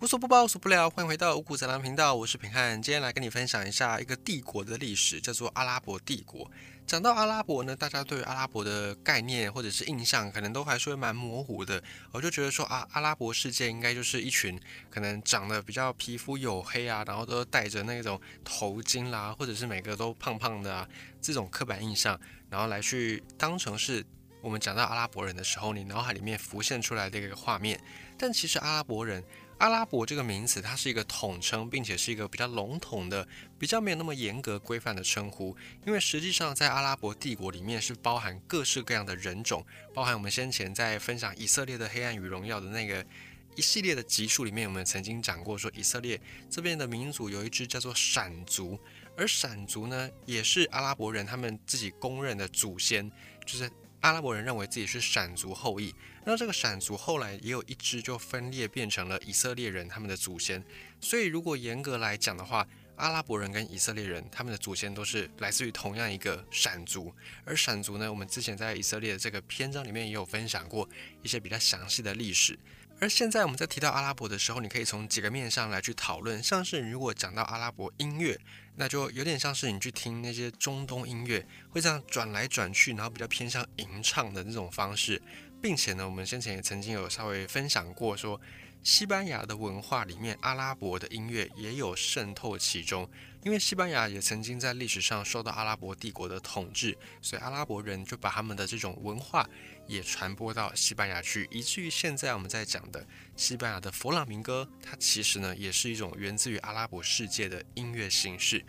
无所不包，无所不聊，欢迎回到五谷杂粮频道，我是平汉。今天来跟你分享一下一个帝国的历史，叫做阿拉伯帝国。讲到阿拉伯呢，大家对阿拉伯的概念或者是印象，可能都还是会蛮模糊的。我就觉得说啊，阿拉伯世界应该就是一群可能长得比较皮肤黝黑啊，然后都戴着那种头巾啦，或者是每个都胖胖的啊，这种刻板印象，然后来去当成是我们讲到阿拉伯人的时候，你脑海里面浮现出来的一个画面。但其实阿拉伯人。阿拉伯这个名词，它是一个统称，并且是一个比较笼统的、比较没有那么严格规范的称呼。因为实际上，在阿拉伯帝国里面是包含各式各样的人种，包含我们先前在分享以色列的黑暗与荣耀的那个一系列的集数里面，我们曾经讲过，说以色列这边的民族有一支叫做闪族，而闪族呢，也是阿拉伯人他们自己公认的祖先，就是。阿拉伯人认为自己是闪族后裔，那这个闪族后来也有一支就分裂变成了以色列人他们的祖先，所以如果严格来讲的话，阿拉伯人跟以色列人他们的祖先都是来自于同样一个闪族，而闪族呢，我们之前在以色列的这个篇章里面也有分享过一些比较详细的历史。而现在我们在提到阿拉伯的时候，你可以从几个面上来去讨论。像是如果讲到阿拉伯音乐，那就有点像是你去听那些中东音乐，会这样转来转去，然后比较偏向吟唱的那种方式，并且呢，我们先前也曾经有稍微分享过说。西班牙的文化里面，阿拉伯的音乐也有渗透其中。因为西班牙也曾经在历史上受到阿拉伯帝国的统治，所以阿拉伯人就把他们的这种文化也传播到西班牙去，以至于现在我们在讲的西班牙的佛朗明哥，它其实呢也是一种源自于阿拉伯世界的音乐形式。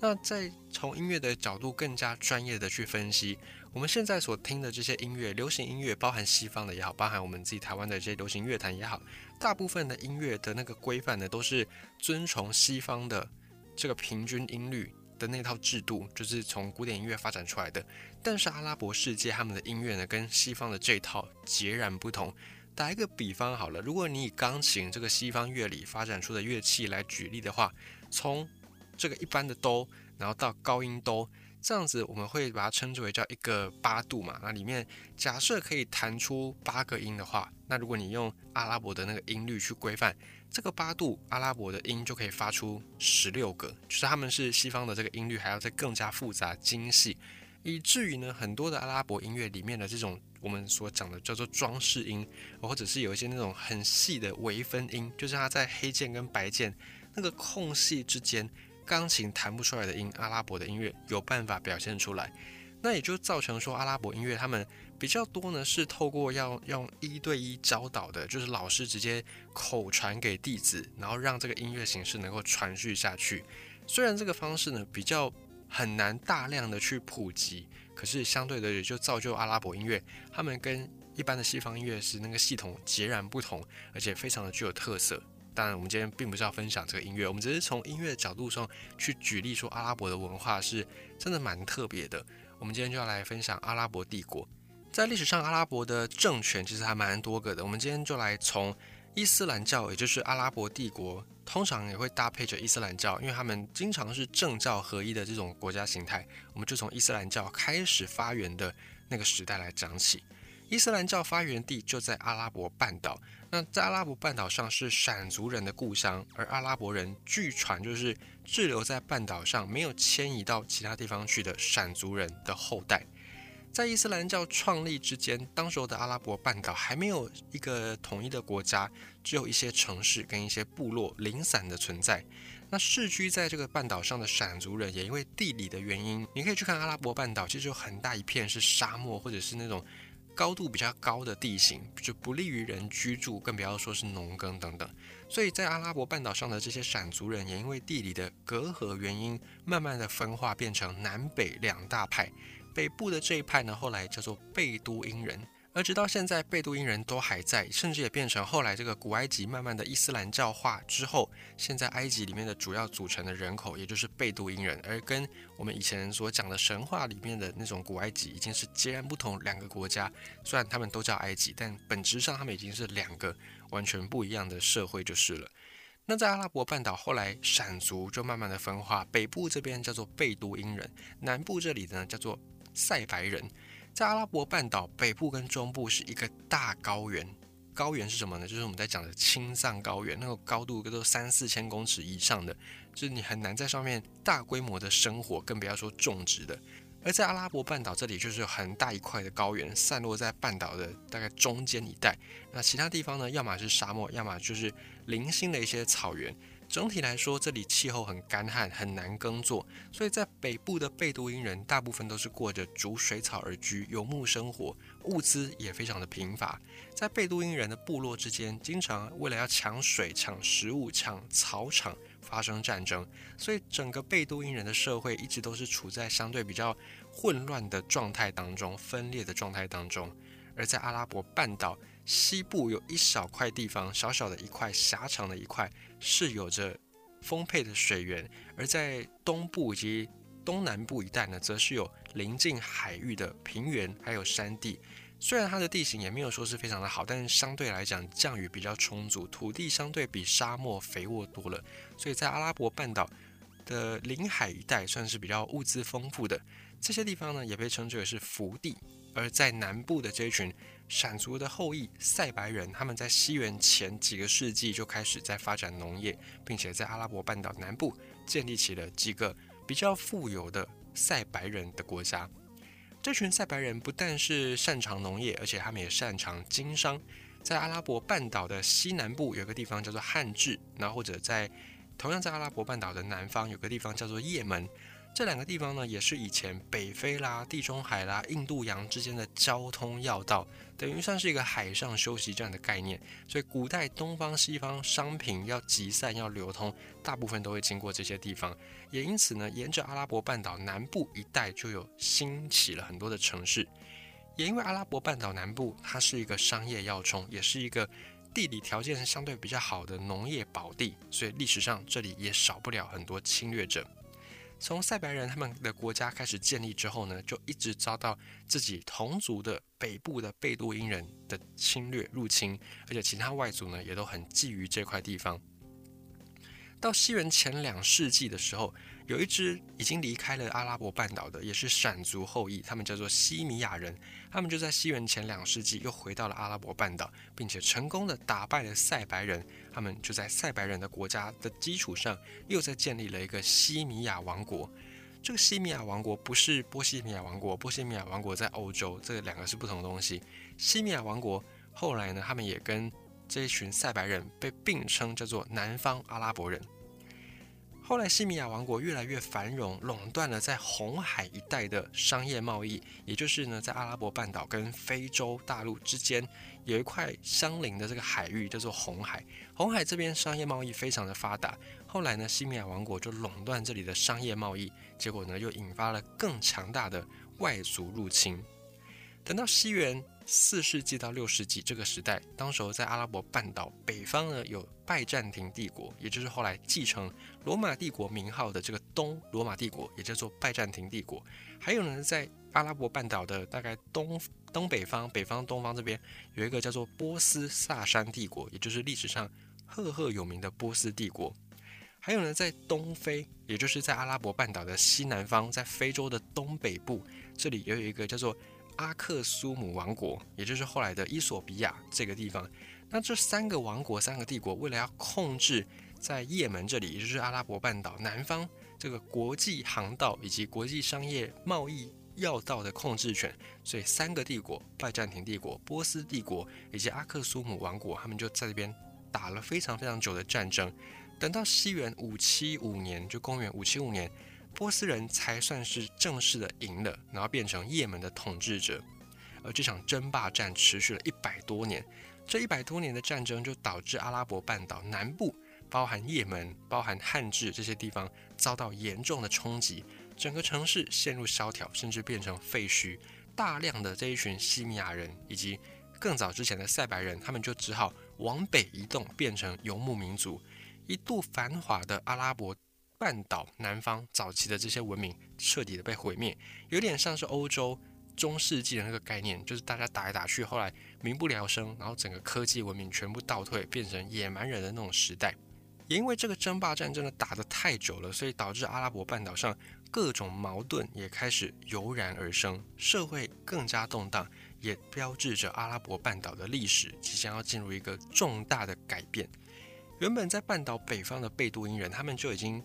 那在从音乐的角度更加专业的去分析，我们现在所听的这些音乐，流行音乐，包含西方的也好，包含我们自己台湾的这些流行乐坛也好，大部分的音乐的那个规范呢，都是遵从西方的这个平均音律的那套制度，就是从古典音乐发展出来的。但是阿拉伯世界他们的音乐呢，跟西方的这套截然不同。打一个比方好了，如果你以钢琴这个西方乐理发展出的乐器来举例的话，从这个一般的哆，然后到高音哆，这样子我们会把它称之为叫一个八度嘛。那里面假设可以弹出八个音的话，那如果你用阿拉伯的那个音律去规范这个八度，阿拉伯的音就可以发出十六个，就是他们是西方的这个音律还要再更加复杂精细，以至于呢很多的阿拉伯音乐里面的这种我们所讲的叫做装饰音，或者是有一些那种很细的微分音，就是它在黑键跟白键那个空隙之间。钢琴弹不出来的音，阿拉伯的音乐有办法表现出来，那也就造成说阿拉伯音乐他们比较多呢，是透过要用一对一教导的，就是老师直接口传给弟子，然后让这个音乐形式能够传续下去。虽然这个方式呢比较很难大量的去普及，可是相对的也就造就阿拉伯音乐，他们跟一般的西方音乐是那个系统截然不同，而且非常的具有特色。当然，我们今天并不是要分享这个音乐，我们只是从音乐的角度上去举例说，阿拉伯的文化是真的蛮特别的。我们今天就要来分享阿拉伯帝国。在历史上，阿拉伯的政权其实还蛮多个的。我们今天就来从伊斯兰教，也就是阿拉伯帝国，通常也会搭配着伊斯兰教，因为他们经常是政教合一的这种国家形态。我们就从伊斯兰教开始发源的那个时代来讲起。伊斯兰教发源地就在阿拉伯半岛。那在阿拉伯半岛上是闪族人的故乡，而阿拉伯人据传就是滞留在半岛上，没有迁移到其他地方去的闪族人的后代。在伊斯兰教创立之间，当时候的阿拉伯半岛还没有一个统一的国家，只有一些城市跟一些部落零散的存在。那世居在这个半岛上的闪族人，也因为地理的原因，你可以去看阿拉伯半岛，其实有很大一片是沙漠，或者是那种。高度比较高的地形就不利于人居住，更不要说是农耕等等。所以在阿拉伯半岛上的这些闪族人，也因为地理的隔阂原因，慢慢的分化变成南北两大派。北部的这一派呢，后来叫做贝都因人。而直到现在，贝都因人都还在，甚至也变成后来这个古埃及慢慢的伊斯兰教化之后，现在埃及里面的主要组成的人口，也就是贝都因人，而跟我们以前所讲的神话里面的那种古埃及，已经是截然不同两个国家。虽然他们都叫埃及，但本质上他们已经是两个完全不一样的社会就是了。那在阿拉伯半岛后来，闪族就慢慢的分化，北部这边叫做贝都因人，南部这里呢叫做塞白人。在阿拉伯半岛北部跟中部是一个大高原，高原是什么呢？就是我们在讲的青藏高原，那个高度都三四千公尺以上的，就是你很难在上面大规模的生活，更不要说种植的。而在阿拉伯半岛这里，就是有很大一块的高原，散落在半岛的大概中间一带。那其他地方呢，要么是沙漠，要么就是零星的一些草原。整体来说，这里气候很干旱，很难耕作，所以在北部的贝都因人大部分都是过着逐水草而居、游牧生活，物资也非常的贫乏。在贝都因人的部落之间，经常为了要抢水、抢食物、抢草场发生战争，所以整个贝都因人的社会一直都是处在相对比较混乱的状态当中、分裂的状态当中。而在阿拉伯半岛西部有一小块地方，小小的一块狭长的一块。是有着丰沛的水源，而在东部以及东南部一带呢，则是有临近海域的平原，还有山地。虽然它的地形也没有说是非常的好，但是相对来讲降雨比较充足，土地相对比沙漠肥沃多了。所以在阿拉伯半岛的临海一带算是比较物资丰富的。这些地方呢，也被称之为是福地。而在南部的这一群。闪族的后裔塞白人，他们在西元前几个世纪就开始在发展农业，并且在阿拉伯半岛南部建立起了几个比较富有的塞白人的国家。这群塞白人不但是擅长农业，而且他们也擅长经商。在阿拉伯半岛的西南部有个地方叫做汉治，然后或者在同样在阿拉伯半岛的南方有个地方叫做也门。这两个地方呢，也是以前北非啦、地中海啦、印度洋之间的交通要道，等于算是一个海上休息站的概念。所以，古代东方西方商品要集散、要流通，大部分都会经过这些地方。也因此呢，沿着阿拉伯半岛南部一带就有兴起了很多的城市。也因为阿拉伯半岛南部它是一个商业要冲，也是一个地理条件相对比较好的农业宝地，所以历史上这里也少不了很多侵略者。从塞白人他们的国家开始建立之后呢，就一直遭到自己同族的北部的贝多因人的侵略入侵，而且其他外族呢也都很觊觎这块地方。到西元前两世纪的时候。有一支已经离开了阿拉伯半岛的，也是闪族后裔，他们叫做西米亚人。他们就在西元前两世纪又回到了阿拉伯半岛，并且成功的打败了塞白人。他们就在塞白人的国家的基础上，又在建立了一个西米亚王国。这个西米亚王国不是波西米亚王国，波西米亚王国在欧洲，这两个是不同的东西。西米亚王国后来呢，他们也跟这一群塞白人被并称叫做南方阿拉伯人。后来，西米亚王国越来越繁荣，垄断了在红海一带的商业贸易。也就是呢，在阿拉伯半岛跟非洲大陆之间有一块相邻的这个海域，叫做红海。红海这边商业贸易非常的发达。后来呢，西米亚王国就垄断这里的商业贸易，结果呢，又引发了更强大的外族入侵。等到西元。四世纪到六世纪这个时代，当时候在阿拉伯半岛北方呢，有拜占庭帝国，也就是后来继承罗马帝国名号的这个东罗马帝国，也叫做拜占庭帝国。还有呢，在阿拉伯半岛的大概东东北方、北方东方这边，有一个叫做波斯萨珊帝国，也就是历史上赫赫有名的波斯帝国。还有呢，在东非，也就是在阿拉伯半岛的西南方，在非洲的东北部，这里也有一个叫做。阿克苏姆王国，也就是后来的伊索比亚这个地方。那这三个王国、三个帝国，为了要控制在也门这里，也就是阿拉伯半岛南方这个国际航道以及国际商业贸易要道的控制权，所以三个帝国——拜占庭帝国、波斯帝国以及阿克苏姆王国，他们就在这边打了非常非常久的战争。等到西元五七五年，就公元五七五年。波斯人才算是正式的赢了，然后变成也门的统治者。而这场争霸战持续了一百多年，这一百多年的战争就导致阿拉伯半岛南部，包含也门、包含汉治这些地方遭到严重的冲击，整个城市陷入萧条，甚至变成废墟。大量的这一群西米亚人以及更早之前的塞白人，他们就只好往北移动，变成游牧民族。一度繁华的阿拉伯。半岛南方早期的这些文明彻底的被毁灭，有点像是欧洲中世纪的那个概念，就是大家打来打去，后来民不聊生，然后整个科技文明全部倒退，变成野蛮人的那种时代。也因为这个争霸战真的打得太久了，所以导致阿拉伯半岛上各种矛盾也开始油然而生，社会更加动荡，也标志着阿拉伯半岛的历史即将要进入一个重大的改变。原本在半岛北方的贝都因人，他们就已经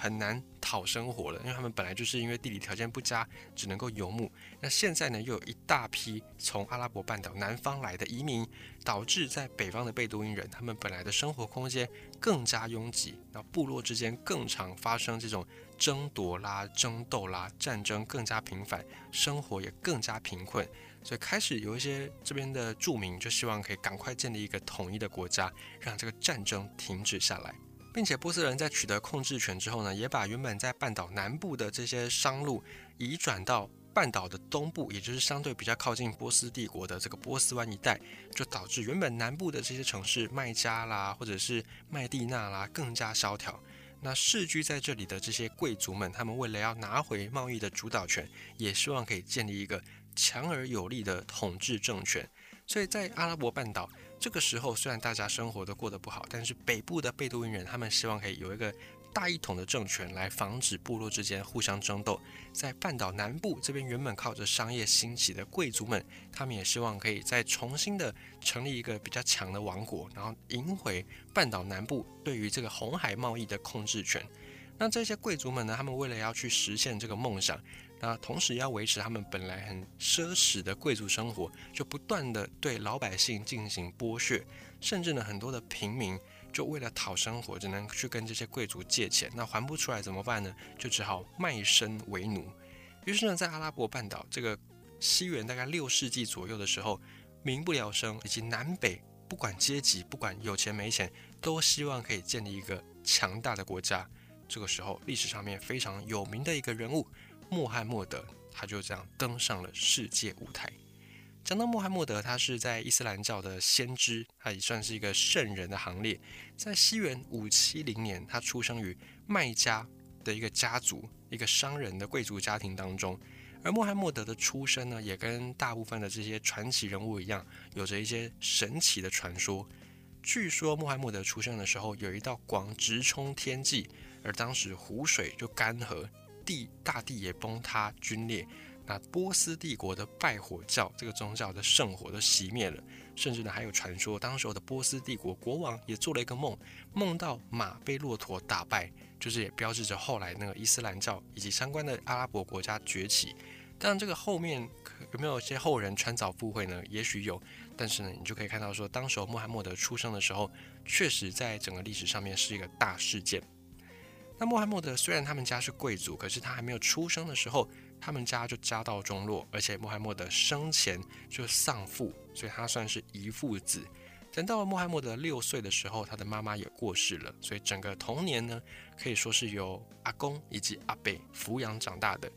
很难讨生活了，因为他们本来就是因为地理条件不佳，只能够游牧。那现在呢，又有一大批从阿拉伯半岛南方来的移民，导致在北方的贝都因人，他们本来的生活空间更加拥挤，那部落之间更常发生这种争夺啦、争斗啦，战争更加频繁，生活也更加贫困。所以开始有一些这边的住民就希望可以赶快建立一个统一的国家，让这个战争停止下来，并且波斯人在取得控制权之后呢，也把原本在半岛南部的这些商路移转到半岛的东部，也就是相对比较靠近波斯帝国的这个波斯湾一带，就导致原本南部的这些城市麦加啦，或者是麦地那啦更加萧条。那世居在这里的这些贵族们，他们为了要拿回贸易的主导权，也希望可以建立一个。强而有力的统治政权，所以在阿拉伯半岛这个时候，虽然大家生活都过得不好，但是北部的贝都因人他们希望可以有一个大一统的政权来防止部落之间互相争斗。在半岛南部这边，原本靠着商业兴起的贵族们，他们也希望可以再重新的成立一个比较强的王国，然后赢回半岛南部对于这个红海贸易的控制权。那这些贵族们呢，他们为了要去实现这个梦想。那同时要维持他们本来很奢侈的贵族生活，就不断的对老百姓进行剥削，甚至呢很多的平民就为了讨生活，只能去跟这些贵族借钱，那还不出来怎么办呢？就只好卖身为奴。于是呢，在阿拉伯半岛这个西元大概六世纪左右的时候，民不聊生，以及南北不管阶级，不管有钱没钱，都希望可以建立一个强大的国家。这个时候，历史上面非常有名的一个人物。穆罕默德，他就这样登上了世界舞台。讲到穆罕默德，他是在伊斯兰教的先知，他也算是一个圣人的行列。在西元五七零年，他出生于麦加的一个家族，一个商人的贵族家庭当中。而穆罕默德的出生呢，也跟大部分的这些传奇人物一样，有着一些神奇的传说。据说穆罕默德出生的时候，有一道光直冲天际，而当时湖水就干涸。地大地也崩塌龟裂，那波斯帝国的拜火教这个宗教的圣火都熄灭了，甚至呢还有传说，当时候的波斯帝国国王也做了一个梦，梦到马被骆驼打败，就是也标志着后来那个伊斯兰教以及相关的阿拉伯国家崛起。但这个后面有没有一些后人穿凿附会呢？也许有，但是呢你就可以看到说，当时穆罕默德出生的时候，确实在整个历史上面是一个大事件。那穆罕默德虽然他们家是贵族，可是他还没有出生的时候，他们家就家道中落，而且穆罕默德生前就丧父，所以他算是遗父子。等到了穆罕默德六岁的时候，他的妈妈也过世了，所以整个童年呢，可以说是由阿公以及阿贝抚养长大的。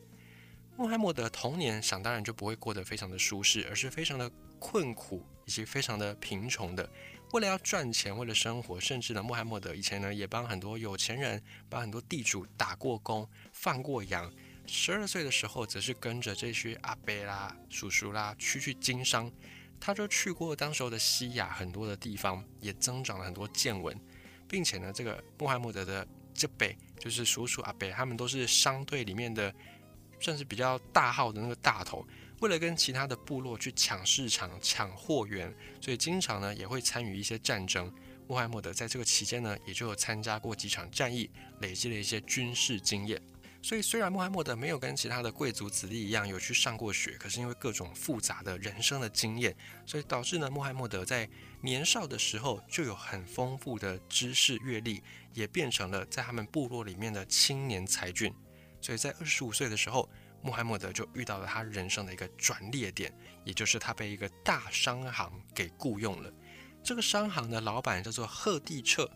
穆罕默德童年想当然就不会过得非常的舒适，而是非常的困苦以及非常的贫穷的。为了要赚钱，为了生活，甚至呢，穆罕默德以前呢也帮很多有钱人、帮很多地主打过工、放过羊。十二岁的时候，则是跟着这些阿伯啦、叔叔啦去去经商。他就去过当时候的西亚很多的地方，也增长了很多见闻，并且呢，这个穆罕默德的这辈就是叔叔阿伯，他们都是商队里面的，算是比较大号的那个大头。为了跟其他的部落去抢市场、抢货源，所以经常呢也会参与一些战争。穆罕默德在这个期间呢，也就有参加过几场战役，累积了一些军事经验。所以虽然穆罕默德没有跟其他的贵族子弟一样有去上过学，可是因为各种复杂的人生的经验，所以导致呢穆罕默德在年少的时候就有很丰富的知识阅历，也变成了在他们部落里面的青年才俊。所以在二十五岁的时候。穆罕默德就遇到了他人生的一个转捩点，也就是他被一个大商行给雇佣了。这个商行的老板叫做赫蒂彻。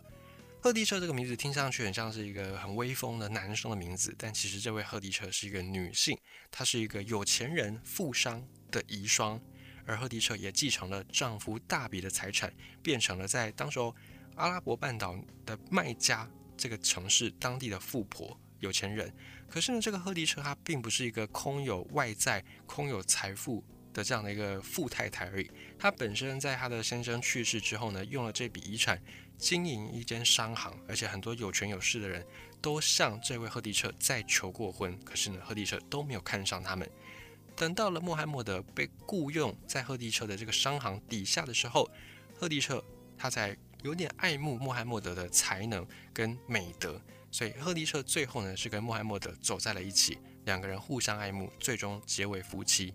赫蒂彻这个名字听上去很像是一个很威风的男生的名字，但其实这位赫蒂彻是一个女性，她是一个有钱人富商的遗孀，而赫蒂彻也继承了丈夫大笔的财产，变成了在当时候阿拉伯半岛的麦加这个城市当地的富婆。有钱人，可是呢，这个赫迪车她并不是一个空有外在、空有财富的这样的一个富太太而已。她本身在她的先生去世之后呢，用了这笔遗产经营一间商行，而且很多有权有势的人都向这位赫迪彻再求过婚，可是呢，赫迪彻都没有看上他们。等到了穆罕默德被雇佣在赫迪彻的这个商行底下的时候，赫迪彻他在有点爱慕穆罕默德的才能跟美德，所以赫迪彻最后呢是跟穆罕默德走在了一起，两个人互相爱慕，最终结为夫妻。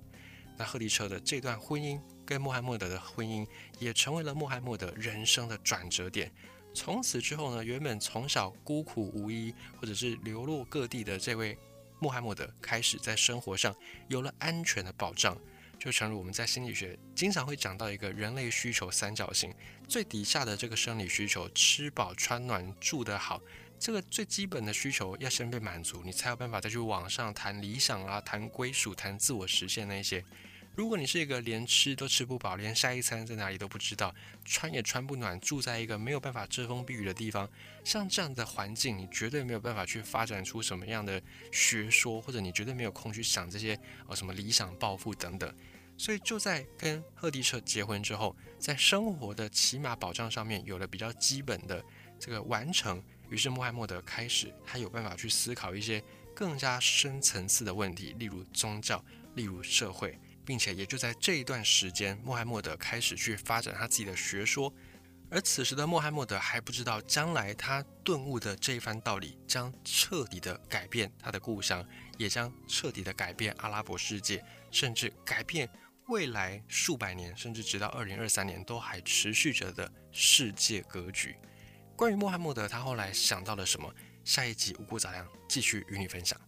那赫迪彻的这段婚姻跟穆罕默德的婚姻也成为了穆罕默德人生的转折点。从此之后呢，原本从小孤苦无依或者是流落各地的这位穆罕默德，开始在生活上有了安全的保障。就诚如我们在心理学经常会讲到一个人类需求三角形，最底下的这个生理需求，吃饱穿暖住得好，这个最基本的需求要先被满足，你才有办法再去网上谈理想啊，谈归属，谈自我实现那些。如果你是一个连吃都吃不饱，连下一餐在哪里都不知道，穿也穿不暖，住在一个没有办法遮风避雨的地方，像这样的环境，你绝对没有办法去发展出什么样的学说，或者你绝对没有空去想这些呃什么理想抱负等等。所以就在跟赫迪彻结婚之后，在生活的起码保障上面有了比较基本的这个完成，于是穆罕默德开始他有办法去思考一些更加深层次的问题，例如宗教，例如社会。并且也就在这一段时间，穆罕默德开始去发展他自己的学说。而此时的穆罕默德还不知道，将来他顿悟的这一番道理将彻底的改变他的故乡，也将彻底的改变阿拉伯世界，甚至改变未来数百年，甚至直到二零二三年都还持续着的世界格局。关于穆罕默德，他后来想到了什么？下一集五谷杂粮继续与你分享。